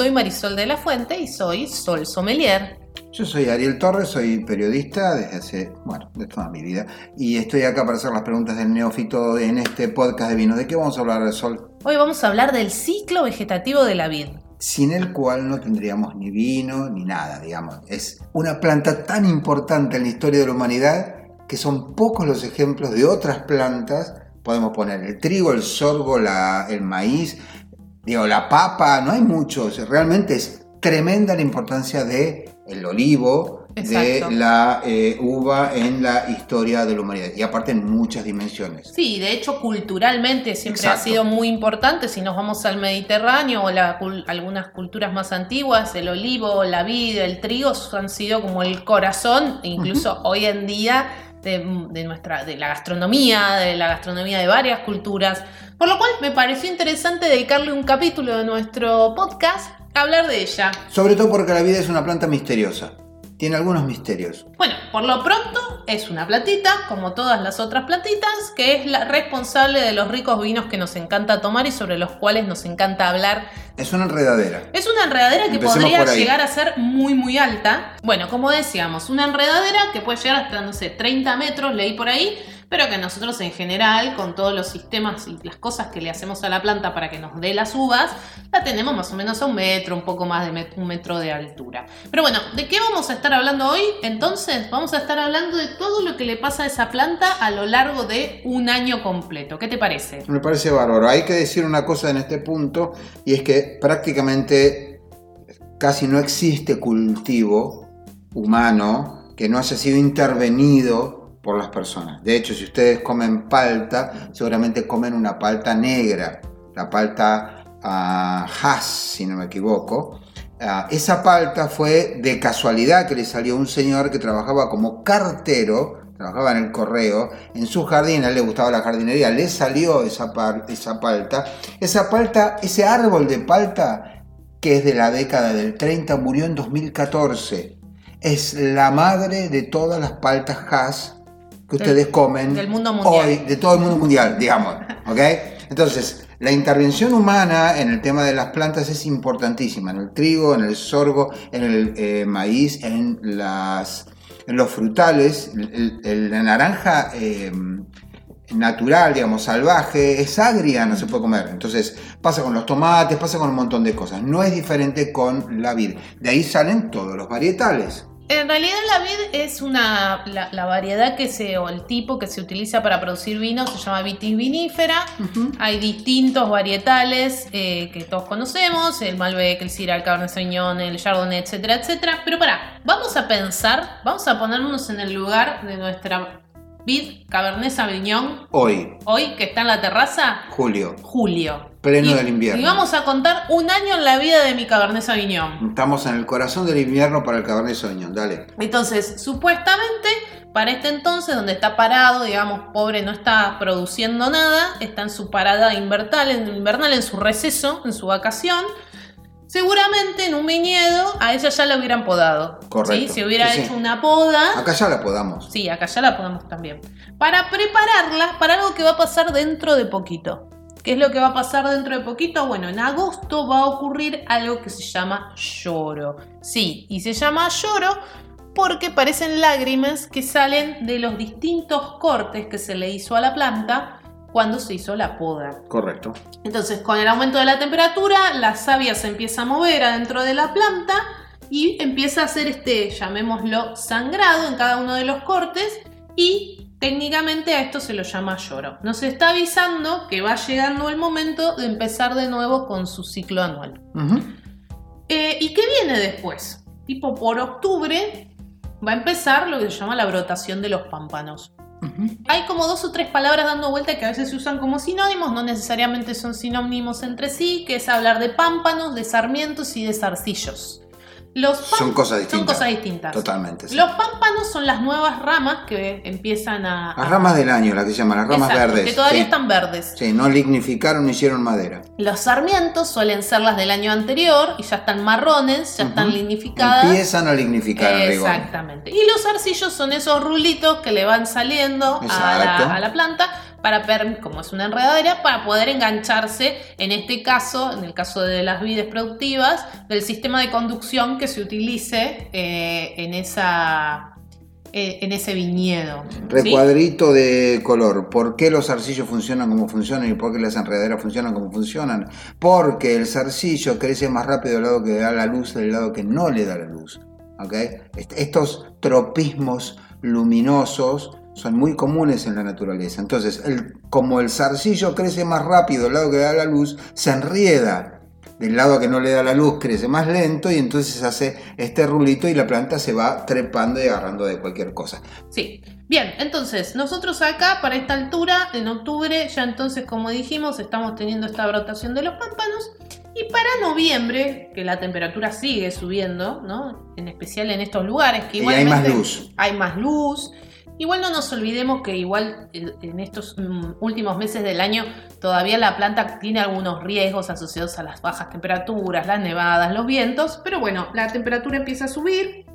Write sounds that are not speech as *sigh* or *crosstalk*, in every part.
Soy Marisol de la Fuente y soy Sol Sommelier. Yo soy Ariel Torres, soy periodista desde hace, bueno, de toda mi vida. Y estoy acá para hacer las preguntas del neófito en este podcast de vino. ¿De qué vamos a hablar, Sol? Hoy vamos a hablar del ciclo vegetativo de la vid. Sin el cual no tendríamos ni vino ni nada, digamos. Es una planta tan importante en la historia de la humanidad que son pocos los ejemplos de otras plantas. Podemos poner el trigo, el sorgo, la, el maíz, digo, la papa, no hay muchos. Realmente es tremenda la importancia de el olivo, Exacto. de la eh, uva en la historia de la humanidad. Y aparte en muchas dimensiones. Sí, de hecho culturalmente siempre ha sido muy importante. Si nos vamos al Mediterráneo o la algunas culturas más antiguas, el olivo, la vid, el trigo han sido como el corazón, incluso hoy en día, de, nuestra, de la gastronomía, de la gastronomía de varias culturas. Por lo cual me pareció interesante dedicarle un capítulo de nuestro podcast a hablar de ella. Sobre todo porque la vida es una planta misteriosa. Tiene algunos misterios. Bueno, por lo pronto es una platita, como todas las otras platitas, que es la responsable de los ricos vinos que nos encanta tomar y sobre los cuales nos encanta hablar. Es una enredadera. Es una enredadera que podría llegar a ser muy muy alta. Bueno, como decíamos, una enredadera que puede llegar hasta, no sé, 30 metros, leí por ahí, pero que nosotros en general, con todos los sistemas y las cosas que le hacemos a la planta para que nos dé las uvas, la tenemos más o menos a un metro, un poco más de met- un metro de altura. Pero bueno, ¿de qué vamos a estar hablando hoy? Entonces, vamos a estar hablando de todo lo que le pasa a esa planta a lo largo de un año completo. ¿Qué te parece? Me parece bárbaro. Hay que decir una cosa en este punto y es que prácticamente casi no existe cultivo humano que no haya sido intervenido por las personas. De hecho, si ustedes comen palta, seguramente comen una palta negra, la palta ah, Hass, si no me equivoco. Ah, esa palta fue de casualidad que le salió un señor que trabajaba como cartero, trabajaba en el correo, en su jardín, a él le gustaba la jardinería, le salió esa, esa palta. Esa palta, ese árbol de palta, que es de la década del 30, murió en 2014. Es la madre de todas las paltas Hass que Del- ustedes comen del mundo mundial. hoy, de todo el mundo mundial, digamos. ¿ok? Entonces, la intervención humana en el tema de las plantas es importantísima, en el trigo, en el sorgo, en el eh, maíz, en, las, en los frutales. El- el- la naranja eh, natural, digamos, salvaje, es agria, no se puede comer. Entonces, pasa con los tomates, pasa con un montón de cosas. No es diferente con la vid. De ahí salen todos los varietales. En realidad la vid es una la, la variedad que se o el tipo que se utiliza para producir vino se llama vitis vinífera. Hay distintos varietales eh, que todos conocemos, el Malbec, el Syrah, el Cabernet Sauvignon, el Chardonnay, etcétera, etcétera. Pero para, vamos a pensar, vamos a ponernos en el lugar de nuestra vid Cabernet Sauvignon Hoy, hoy que está en la terraza, julio, julio. Pleno Y- del invierno. Y vamos a contar un año en la vida de mi Cabernet Sauvignon. Estamos en el corazón del invierno para el Cabernet Sauvignon, dale. Entonces, supuestamente, para este entonces, donde está parado, digamos, pobre, no está produciendo nada, está en su parada invernal, en, invernal, en su receso, en su vacación. Seguramente en un viñedo a ella ya la hubieran podado. Correcto. ¿sí? Si hubiera Sí, sí. hecho una poda. Acá ya la podamos. Sí, acá ya la podemos también. Para prepararla para algo que va a pasar dentro de poquito. ¿Qué es lo que va a pasar dentro de poquito? Bueno, en agosto va a ocurrir algo que se llama lloro. Sí, y se llama lloro porque parecen lágrimas que salen de los distintos cortes que se le hizo a la planta cuando se hizo la poda. Correcto. Entonces, con el aumento de la temperatura, la savia se empieza a mover adentro de la planta y empieza a hacer este, llamémoslo, sangrado en cada uno de los cortes y técnicamente a esto se lo llama lloro. Nos está avisando que va llegando el momento de empezar de nuevo con su ciclo anual. Eh, ¿Y qué viene después? Tipo por octubre va a empezar lo que se llama la brotación de los pámpanos. Hay como dos o tres palabras dando vuelta que a veces se usan como sinónimos, no necesariamente son sinónimos entre sí, que es hablar de pámpanos, de sarmientos y de zarcillos. Los Son cosas distintas. Son cosas distintas. Totalmente. sí. Los pámpanos son las nuevas ramas que empiezan a. Las ramas del año, las que se llaman, las ramas Exacto, verdes. Que todavía sí. están verdes. Sí, no lignificaron, no hicieron madera. Los sarmientos suelen ser las del año anterior y ya están marrones, ya están lignificadas. Empiezan a lignificar rigor. Exactamente. Y los arcillos son esos rulitos que le van saliendo a Exacto. la, a la planta para como es una enredadera, para poder engancharse, en este caso, en el caso de las vides productivas, del sistema de conducción que se utilice eh, en esa eh, en ese viñedo. Recuadrito de color. ¿Por qué los zarcillos funcionan como funcionan y por qué las enredaderas funcionan como funcionan? Porque el zarcillo crece más rápido del lado que da la luz del lado que no le da la luz. ¿ok? Est- Estos tropismos luminosos son muy comunes en la naturaleza. Entonces, el- como el zarcillo crece más rápido del lado que da la luz, se enrieda. Del lado que no le da la luz crece más lento y entonces hace este rulito y la planta se va trepando y agarrando de cualquier cosa. Sí. Bien, entonces, nosotros acá, para esta altura, en octubre, ya entonces, como dijimos, estamos teniendo esta brotación de los pámpanos. Y para noviembre, que la temperatura sigue subiendo, ¿no? En especial en estos lugares, que Y hay más igualmente luz. Hay más luz. Igual no nos olvidemos que igual en estos mm, últimos meses del año todavía la planta tiene algunos riesgos asociados a las bajas temperaturas, las nevadas, los vientos, pero bueno, la temperatura empieza a subir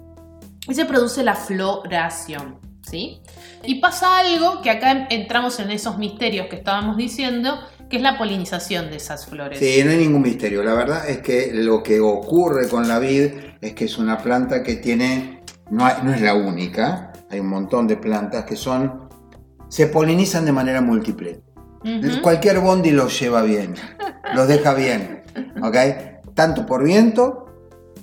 y se produce la floración, ¿sí? Y pasa algo que acá en- entramos en esos misterios que estábamos diciendo, que es la polinización de esas flores. Sí, no hay ningún misterio. La verdad es que lo que ocurre con la vid es que es una planta que tiene, no es la única, hay un montón de plantas que son, se polinizan de manera múltiple. Cualquier bondi los lleva bien, los deja bien, ¿ok? Tanto por viento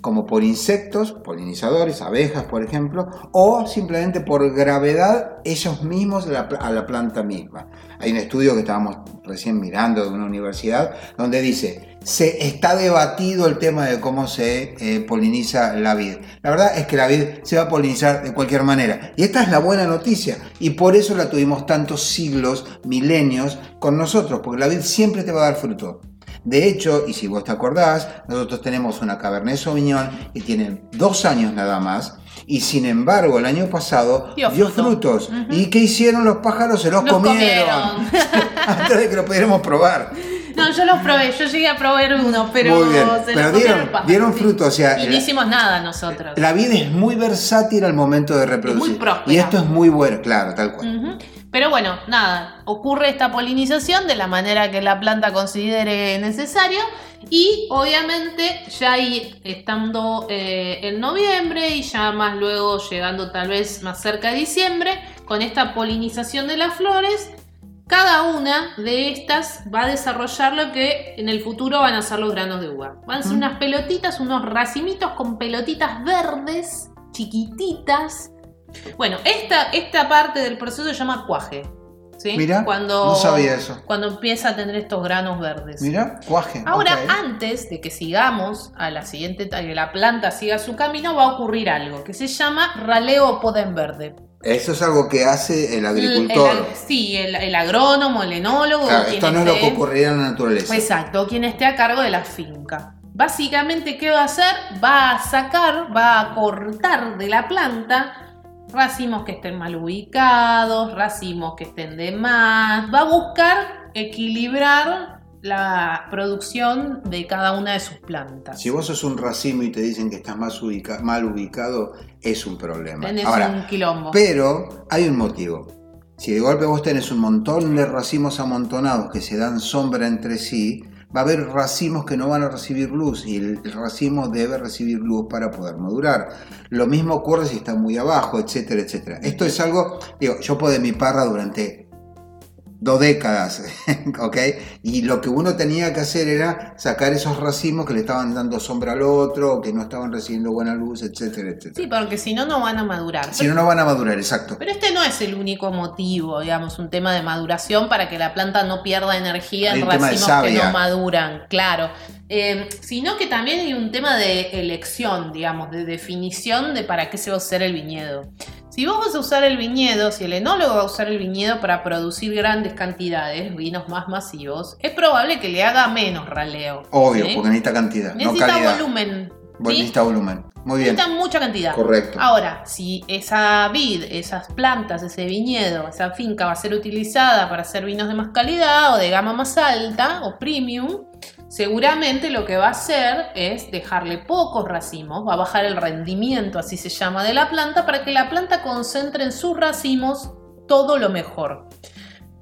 como por insectos, polinizadores, abejas, por ejemplo, o simplemente por gravedad ellos mismos a la, planta misma. Hay un estudio que estábamos recién mirando de una universidad donde dice, se está debatido el tema de cómo se eh, poliniza la vid. La verdad es que la vid se va a polinizar de cualquier manera. Y esta es la buena noticia. Y por eso la tuvimos tantos siglos, milenios con nosotros, porque la vid siempre te va a dar fruto. De hecho, y si vos te acordás, nosotros tenemos una Cabernet Sauvignon que tiene dos años nada más, y sin embargo el año pasado Dio dio, fruto. frutos. ¿Y qué hicieron los pájaros? Se los, Los comieron. comieron. *laughs* Antes de que lo pudiéramos probar. No, yo los probé, yo llegué a probar uno, pero Muy bien. se Pero dieron- dieron fruto, o sea, Y no la- hicimos nada nosotros. La vida es muy versátil al momento de reproducir. muy próspera. y esto es muy bueno, claro, tal cual. Pero bueno, nada, ocurre esta polinización de la manera que la planta considere necesario y obviamente ya ahí estando eh, en noviembre y ya más luego llegando tal vez más cerca de diciembre, con esta polinización de las flores, cada una de estas va a desarrollar lo que en el futuro van a ser los granos de uva. Van a ser Mm. unas pelotitas, unos racimitos con pelotitas verdes, chiquititas. Bueno, esta, esta parte del proceso se llama cuaje. ¿sí? Mira, cuando, no sabía eso. Cuando empieza a tener estos granos verdes. Mira, cuaje. Ahora, antes de que sigamos a la siguiente, que la planta siga su camino, va a ocurrir algo que se llama raleo poden verde. Eso es algo que hace el agricultor. el- sí, el, el agrónomo, el enólogo. Claro, esto no es lo que ocurriría en la naturaleza. Exacto, quien esté a cargo de la finca. Básicamente, ¿qué va a hacer? Va a sacar, va a cortar de la planta racimos que estén mal ubicados, racimos que estén de más. Va a buscar equilibrar la producción de cada una de sus plantas. Si vos sos un racimo y te dicen que estás más ubica- mal ubicado, es un problema. Tenés Ahora, un quilombo. pero hay un motivo. Si de golpe vos tenés un montón de racimos amontonados que se dan sombra entre sí, va a haber racimos que no van a recibir luz y el racimo debe recibir luz para poder madurar. Lo mismo ocurre si está muy abajo, etcétera, etcétera. Esto es algo, digo, yo podé mi parra durante dos décadas, *laughs* ¿ok? Y lo que uno tenía que hacer era sacar esos racimos que le estaban dando sombra al otro, que no estaban recibiendo buena luz, etcétera, etcétera. Sí, porque si no, no van a madurar. Si no, no van a madurar, exacto. Pero este no es el único motivo, digamos, un tema de maduración para que la planta no pierda energía en racimos que no maduran, claro. Eh, sino que también hay un tema de elección, digamos, de definición de para qué se va a usar el viñedo. Si vos vas a usar el viñedo, si el enólogo va a usar el viñedo para producir grandes cantidades, vinos más masivos, es probable que le haga menos raleo. Obvio, ¿sí? porque necesita cantidad, no Necesita calidad. volumen. Necesita volumen. Muy bien. Necesita mucha cantidad. Correcto. Ahora, si esa vid, esas plantas, ese viñedo, esa finca va a ser utilizada para hacer vinos de más calidad o de gama más alta o premium, seguramente lo que va a hacer es dejarle pocos racimos, va a bajar el rendimiento, así se llama, de la planta para que la planta concentre en sus racimos todo lo mejor.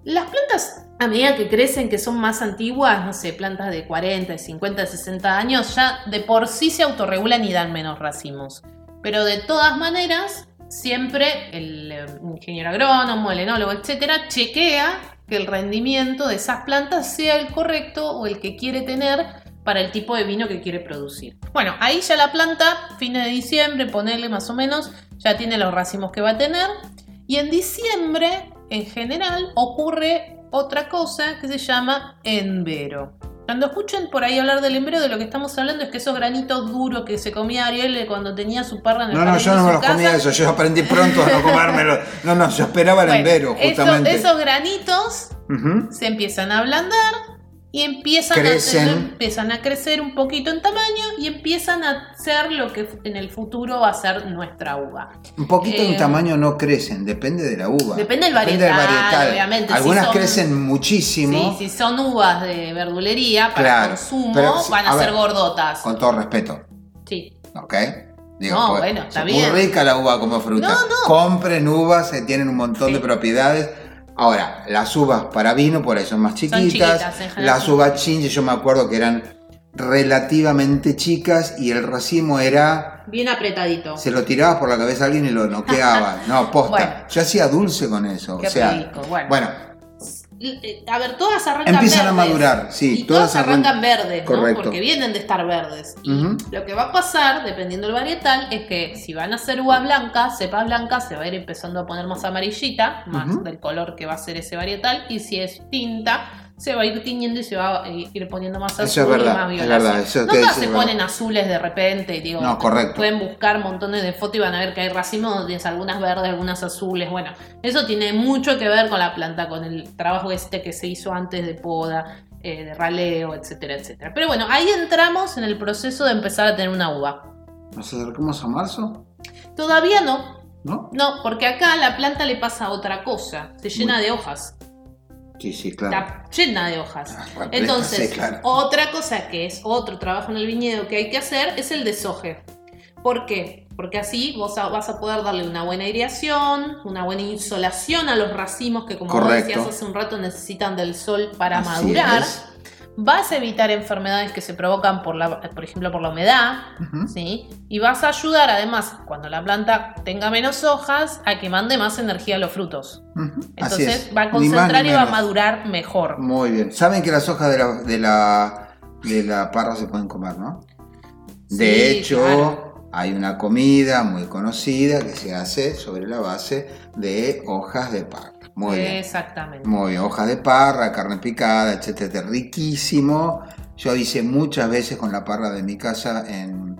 Las plantas, a medida que crecen, que son más antiguas, no sé, plantas de 40, de 50, de 60 años, ya de por sí se autorregulan y dan menos racimos. Pero de todas maneras, siempre el eh, ingeniero agrónomo, el enólogo, etcétera, chequea que el rendimiento de esas plantas sea el correcto o el que quiere tener para el tipo de vino que quiere producir. Bueno, ahí ya la planta, fines de diciembre, ponerle más o menos, ya tiene los racimos que va a tener. Y en diciembre en general ocurre otra cosa que se llama envero. Cuando escuchen por ahí hablar del envero, de lo que estamos hablando es que esos granitos duros que se comía Ariel cuando tenía su parra en el No, no, yo no me los comía eso, yo aprendí pronto a no comérmelo. No, no, yo esperaba el envero, justamente. esos granitos se empiezan a ablandar y empiezan a, empiezan a crecer un poquito en tamaño y empiezan a ser lo que en el futuro va a ser nuestra uva. Un poquito en eh, tamaño no crecen, depende de la uva. Depende del varietal, obviamente. Algunas crecen muchísimo. Sí, si son uvas de verdulería para consumo, van a, ser gordotas. Con todo respeto. Sí. ¿Ok? Digo, no, pues, bueno, está bien. Muy rica la uva como fruta. No, no. Compren uvas, eh, tienen un montón de propiedades Ahora, las uvas para vino por ahí son más chiquitas. las uvas chinche yo me acuerdo que eran relativamente chicas y el racimo era... Bien apretadito. Se lo tirabas por la cabeza a alguien y lo noqueaba. *laughs* no, posta. Yo hacía dulce con eso. o sea, bueno a ver, todas arrancan Empiezan a madurar, sí. Y todas, arrancan verdes, ¿no? Porque vienen de estar verdes. Y lo que va a pasar, dependiendo del varietal, es que si van a ser uva blanca, cepa blanca, se va a ir empezando a poner más amarillita, más del color que va a ser ese varietal. Y si es tinta, se va a ir tiñendo y se va a ir poniendo más azul y más violáceo. no todas se ponen azules de repente, digo, no, correcto. pueden buscar montones de fotos y van a ver que hay racimos donde tienes algunas verdes, algunas azules, bueno, eso tiene mucho que ver con la planta, con el trabajo este que se hizo antes de poda, eh, de raleo, etcétera, etcétera. Pero bueno, ahí entramos en el proceso de empezar a tener una uva. ¿Nos acercamos a marzo? Todavía no. ¿No? No, porque acá a la planta le pasa otra cosa, se llena de hojas. Sí, sí, claro. Está llena de hojas. Ah, Entonces, otra cosa que es otro trabajo en el viñedo que hay que hacer es el desoje. ¿Por qué? Porque así vos vas a poder darle una buena aireación, una buena insolación a los racimos que, como decías hace un rato, necesitan del sol para madurar vas a evitar enfermedades que se provocan por, la, por ejemplo, por la humedad, ¿sí? Y vas a ayudar, además, cuando la planta tenga menos hojas, a que mande más energía a los frutos. Entonces va a concentrar y va a madurar mejor. Muy bien. Saben que las hojas de la, de la, de la parra se pueden comer, ¿no? De hecho, hay una comida muy conocida que se hace sobre la base de hojas de parra. Muy bien. Exactamente. Muy bien. Hojas de parra, carne picada, etcétera. Riquísimo. Yo hice muchas veces con la parra de mi casa en,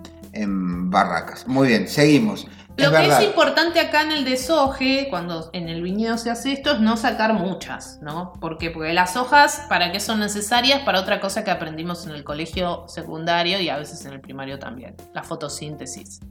barracas. Muy bien, seguimos. Lo que es importante acá en el desoje, cuando en el viñedo se hace esto, es no sacar muchas, ¿no? Porque, porque las hojas, ¿para qué son necesarias? Para otra cosa que aprendimos en el colegio secundario y a veces en el primario también, la fotosíntesis.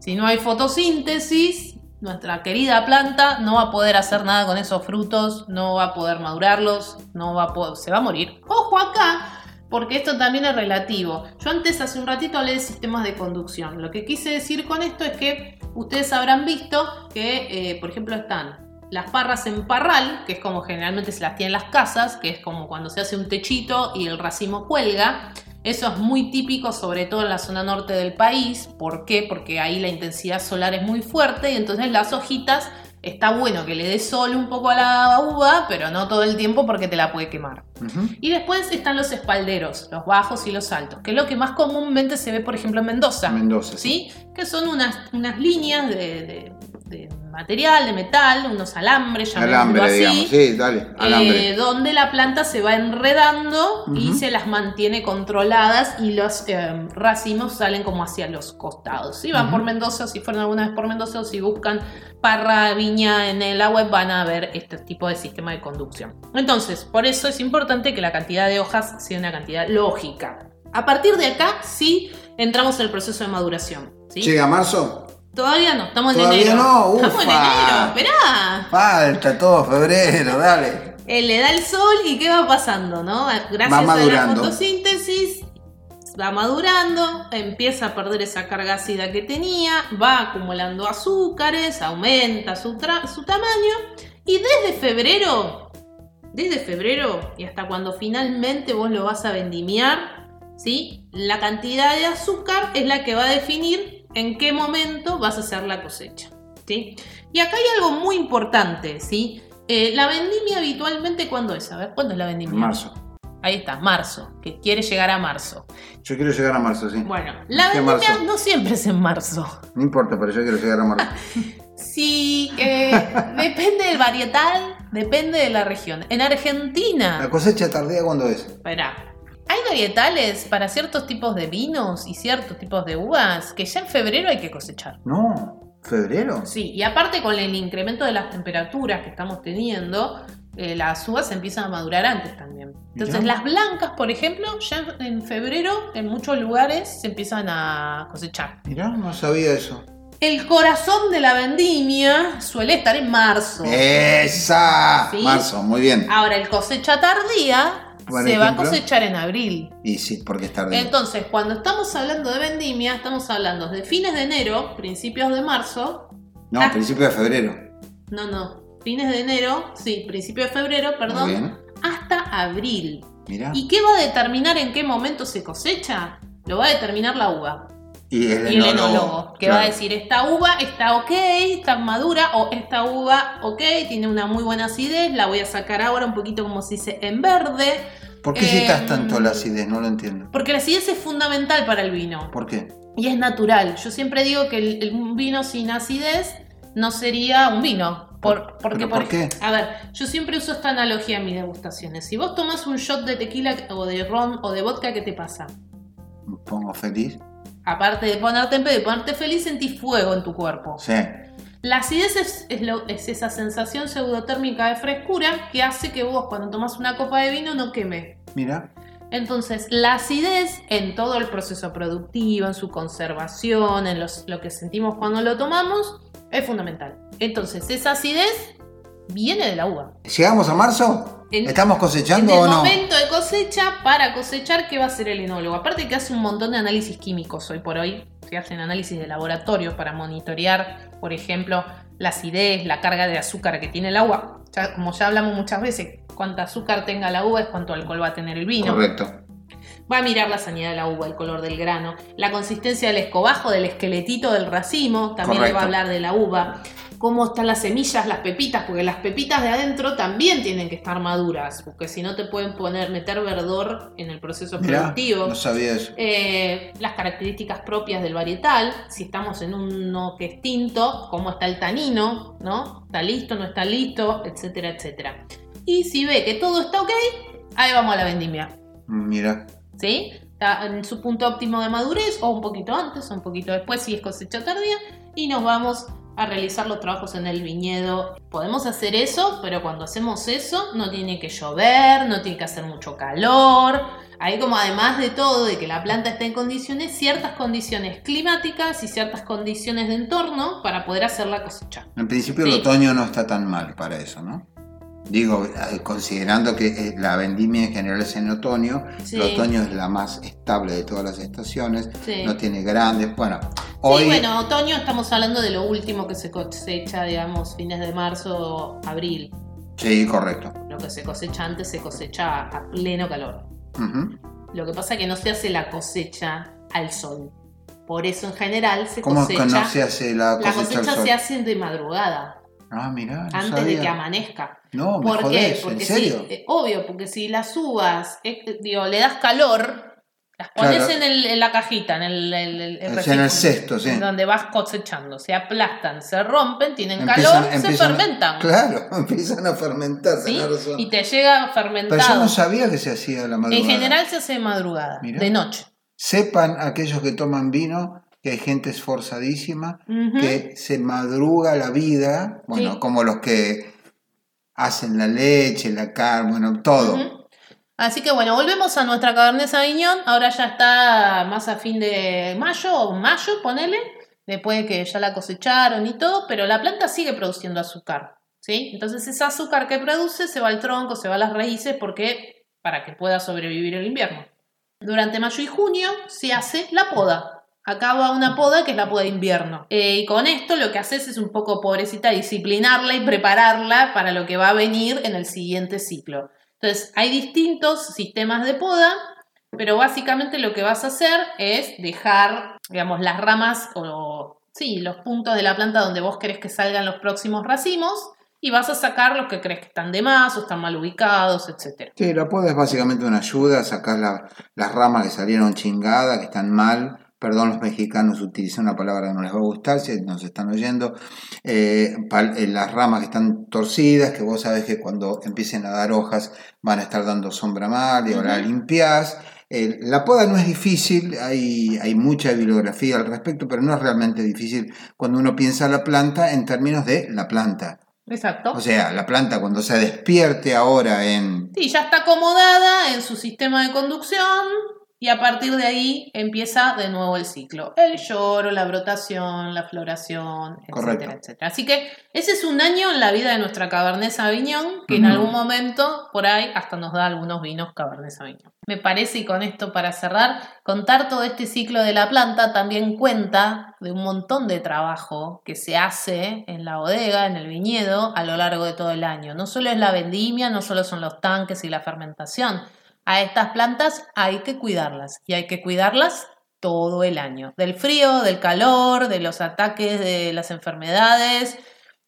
Si no hay fotosíntesis, nuestra querida planta no va a poder hacer nada con esos frutos, no va a poder madurarlos, no va a poder, se va a morir. Ojo acá, porque esto también es relativo. Yo antes hace un ratito hablé de sistemas de conducción. Lo que quise decir con esto es que ustedes habrán visto que, eh, por ejemplo, están las parras en parral, que es como generalmente se las tienen las casas, que es como cuando se hace un techito y el racimo cuelga. Eso es muy típico, sobre todo en la zona norte del país. ¿Por qué? Porque ahí la intensidad solar es muy fuerte y entonces las hojitas está bueno que le dé sol un poco a la uva, pero no todo el tiempo porque te la puede quemar. Y después están los espalderos, los bajos y los altos, que es lo que más comúnmente se ve, por ejemplo, en Mendoza. Mendoza. ¿sí? Que son unas, unas líneas de de material, de metal, unos alambres, llamémoslo así, sí, dale, eh, donde la planta se va enredando y se las mantiene controladas y los eh, racimos salen como hacia los costados. Si van por Mendoza, si fueron alguna vez por Mendoza o si buscan parra, viña en la web, van a ver este tipo de sistema de conducción. Entonces, por eso es importante que la cantidad de hojas sea una cantidad lógica. A partir de acá sí entramos en el proceso de maduración. ¿sí? ¿Llega marzo? Todavía no, estamos en Todavía enero. no, Estamos en ufa. enero, esperá. Falta todo febrero, dale. Eh, le da el sol y ¿qué va pasando? ¿no? Gracias Va a la fotosíntesis va madurando, empieza a perder esa carga ácida que tenía, va acumulando azúcares, aumenta su, su tamaño y desde febrero, desde febrero y hasta cuando finalmente vos lo vas a vendimiar, ¿sí? La cantidad de azúcar es la que va a definir en qué momento vas a hacer la cosecha, ¿sí? Y acá hay algo muy importante, ¿sí? Eh, la vendimia habitualmente, ¿cuándo es? A ver, ¿cuándo es la vendimia? Marzo. Ahí está, marzo, que quiere llegar a marzo. Yo quiero llegar a marzo, sí. Bueno, la ¿Qué vendimia no siempre es en marzo. No importa, pero yo quiero llegar a marzo. *laughs* Sí, eh, depende del varietal, depende de la región. En ¿La Argentina, cosecha tardía cuándo es? espera, hay varietales para ciertos tipos de vinos y ciertos tipos de uvas que ya en febrero hay que cosechar. No, febrero. Sí, y aparte con el incremento de las temperaturas que estamos teniendo, eh, las uvas empiezan a madurar antes también. Entonces las blancas, por ejemplo, ya en febrero en muchos lugares se empiezan a cosechar. Mirá, no sabía eso. El corazón de la vendimia suele estar en marzo. ¡Esa! ¿Sí? Marzo, muy bien. Ahora el cosecha tardía Se va a cosechar en abril. Y sí, porque es tardía. Entonces, cuando estamos hablando de vendimia, estamos hablando de fines de enero, principios de marzo. No, Ah. principio de febrero. No, no. Fines de enero, sí, principio de febrero, perdón. hasta abril. Mirá. ¿Y qué va a determinar en qué momento se cosecha? Lo va a determinar la uva Y el y el enólogo, enólogo, que claro. va a decir esta uva está ok, está madura, o esta uva ok, tiene una muy buena acidez, la voy a sacar ahora un poquito como se dice en verde, ¿Por qué citas Em, tanto la acidez? No lo entiendo. porque la acidez es fundamental para el vino ¿Por qué? y es natural. Yo siempre digo que el, el- vino sin acidez no sería un vino. Por, porque, ¿Pero por qué? A ver, yo siempre uso esta analogía en mis degustaciones. Si vos tomas un shot de tequila o de ron o de vodka, ¿qué te pasa? Me pongo feliz. Aparte de ponerte en pedo y ponerte feliz, sentís fuego en tu cuerpo. Sí. La acidez es, es lo- es esa sensación pseudotérmica de frescura que hace que vos cuando tomas una copa de vino no queme. Mira. Entonces, la acidez en todo el proceso productivo, en su conservación, en los- lo que sentimos cuando lo tomamos, es fundamental. Entonces, esa acidez viene de la uva. ¿Llegamos a marzo? En- ¿Estamos cosechando en el o no? momento de cosecha, para cosechar, ¿qué va a hacer el enólogo? Aparte que hace un montón de análisis químicos hoy por hoy. Se hacen análisis de laboratorio para monitorear, por ejemplo, la acidez, la carga de azúcar que tiene el agua. Ya- como ya hablamos muchas veces, cuánta azúcar tenga la uva es cuánto alcohol va a tener el vino. Correcto. Va a mirar la sanidad de la uva, el color del grano, la consistencia del escobajo, del esqueletito del racimo, también le va a hablar de la uva. Cómo están las semillas, las pepitas, porque las pepitas de adentro también tienen que estar maduras, porque si no te pueden poner, meter verdor en el proceso Mirá, productivo. no sabía eso. Eh, las características propias del varietal, si estamos en uno que es tinto, cómo está el tanino, ¿no? ¿Está listo, no está listo? Etcétera, etcétera. Y si ve que todo está ok, ahí vamos a la vendimia. Mira. ¿sí? Está en su punto óptimo de madurez, o un poquito antes, o un poquito después, si es cosecha tardía, y nos vamos a realizar los trabajos en el viñedo. Podemos hacer eso, pero cuando hacemos eso, no tiene que llover, no tiene que hacer mucho calor. Hay como además de todo, de que la planta está en condiciones, ciertas condiciones climáticas y ciertas condiciones de entorno para poder hacer la cosecha. En principio Sí. el otoño no está tan mal para eso, ¿no? Digo, eh, considerando que eh, la vendimia en general es en otoño, Sí. el otoño es la más estable de todas las estaciones, Sí. no tiene grandes, bueno, hoy Sí, bueno, otoño estamos hablando de lo último que se cosecha, digamos, fines de marzo, abril. sí, correcto. Lo que se cosecha antes se cosecha a pleno calor. Ujú. Lo que pasa es que no se hace la cosecha al sol. Por eso en general se ¿Cómo es que cosecha. no se hace la la cosecha al cosecha sol? se hace de madrugada, Ah, mira, no antes sabía. de que amanezca. No, me ¿Por qué? jodés, Porque ¿en serio? sí, eh, obvio, porque si las uvas, eh, digo, le das calor, las pones Claro. en, el- en la cajita, en el, el- en el cesto, sí. donde vas cosechando, se aplastan, se rompen, tienen Empiezan- calor, empiezan- se fermentan. Claro, *laughs* empiezan a fermentar, ¿sí? Y te llega Pero fermentado. yo no sabía que se hacía la madrugada. en general se hace de madrugada, Mirá. de noche. Sepan aquellos que toman vino que hay gente esforzadísima que se madruga la vida, bueno, Sí. como los que hacen la leche, la carne, bueno, todo. Así que bueno, volvemos a nuestra Cabernet Sauvignon. Ahora ya está más a fin de mayo o mayo, ponele. Después de que ya la cosecharon y todo, pero la planta sigue produciendo azúcar. ¿sí? Entonces ese azúcar que produce se va al tronco, se va a las raíces, porque para que pueda sobrevivir el invierno. Durante mayo y junio se hace la poda. Acaba una poda que es la poda de invierno. Eh, y con esto lo que haces es un poco, pobrecita, disciplinarla y prepararla para lo que va a venir en el siguiente ciclo. Entonces, hay distintos sistemas de poda, pero básicamente lo que vas a hacer es dejar, digamos, las ramas o, sí, los puntos de la planta donde vos querés que salgan los próximos racimos y vas a sacar los que crees que están de más o están mal ubicados, etc. Sí, la poda es básicamente una ayuda a sacar las ramas que salieron chingadas, que están mal, perdón los mexicanos utilizan una palabra que no les va a gustar si nos están oyendo, eh, eh, las ramas que están torcidas, que vos sabés que cuando empiecen a dar hojas van a estar dando sombra mal y ahora limpias. la poda no es difícil, hay, hay mucha bibliografía al respecto, pero no es realmente difícil cuando uno piensa la planta en términos de la planta. Exacto. O sea, la planta cuando se despierte ahora en... Sí, ya está acomodada en su sistema de conducción y a partir de ahí empieza de nuevo el ciclo. El lloro, la brotación, la floración, etcétera, etcétera. Así que ese es un año en la vida de nuestra Cabernet Sauvignon, que en algún momento, por ahí, hasta nos da algunos vinos Cabernet Sauvignon. Me parece, y con esto para cerrar, contar todo este ciclo de la planta también cuenta de un montón de trabajo que se hace en la bodega, en el viñedo, a lo largo de todo el año. No solo es la vendimia, no solo son los tanques y la fermentación, a estas plantas hay que cuidarlas y hay que cuidarlas todo el año, del frío, del calor, de los ataques de las enfermedades,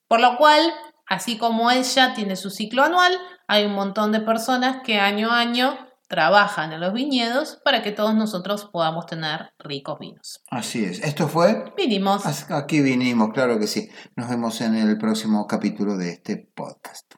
por lo cual, así como ella tiene su ciclo anual, hay un montón de personas que año a año trabajan en los viñedos para que todos nosotros podamos tener ricos vinos. Así es. ¿Esto fue? Vinimos. Aquí vinimos, claro que sí. Nos vemos en el próximo capítulo de este podcast.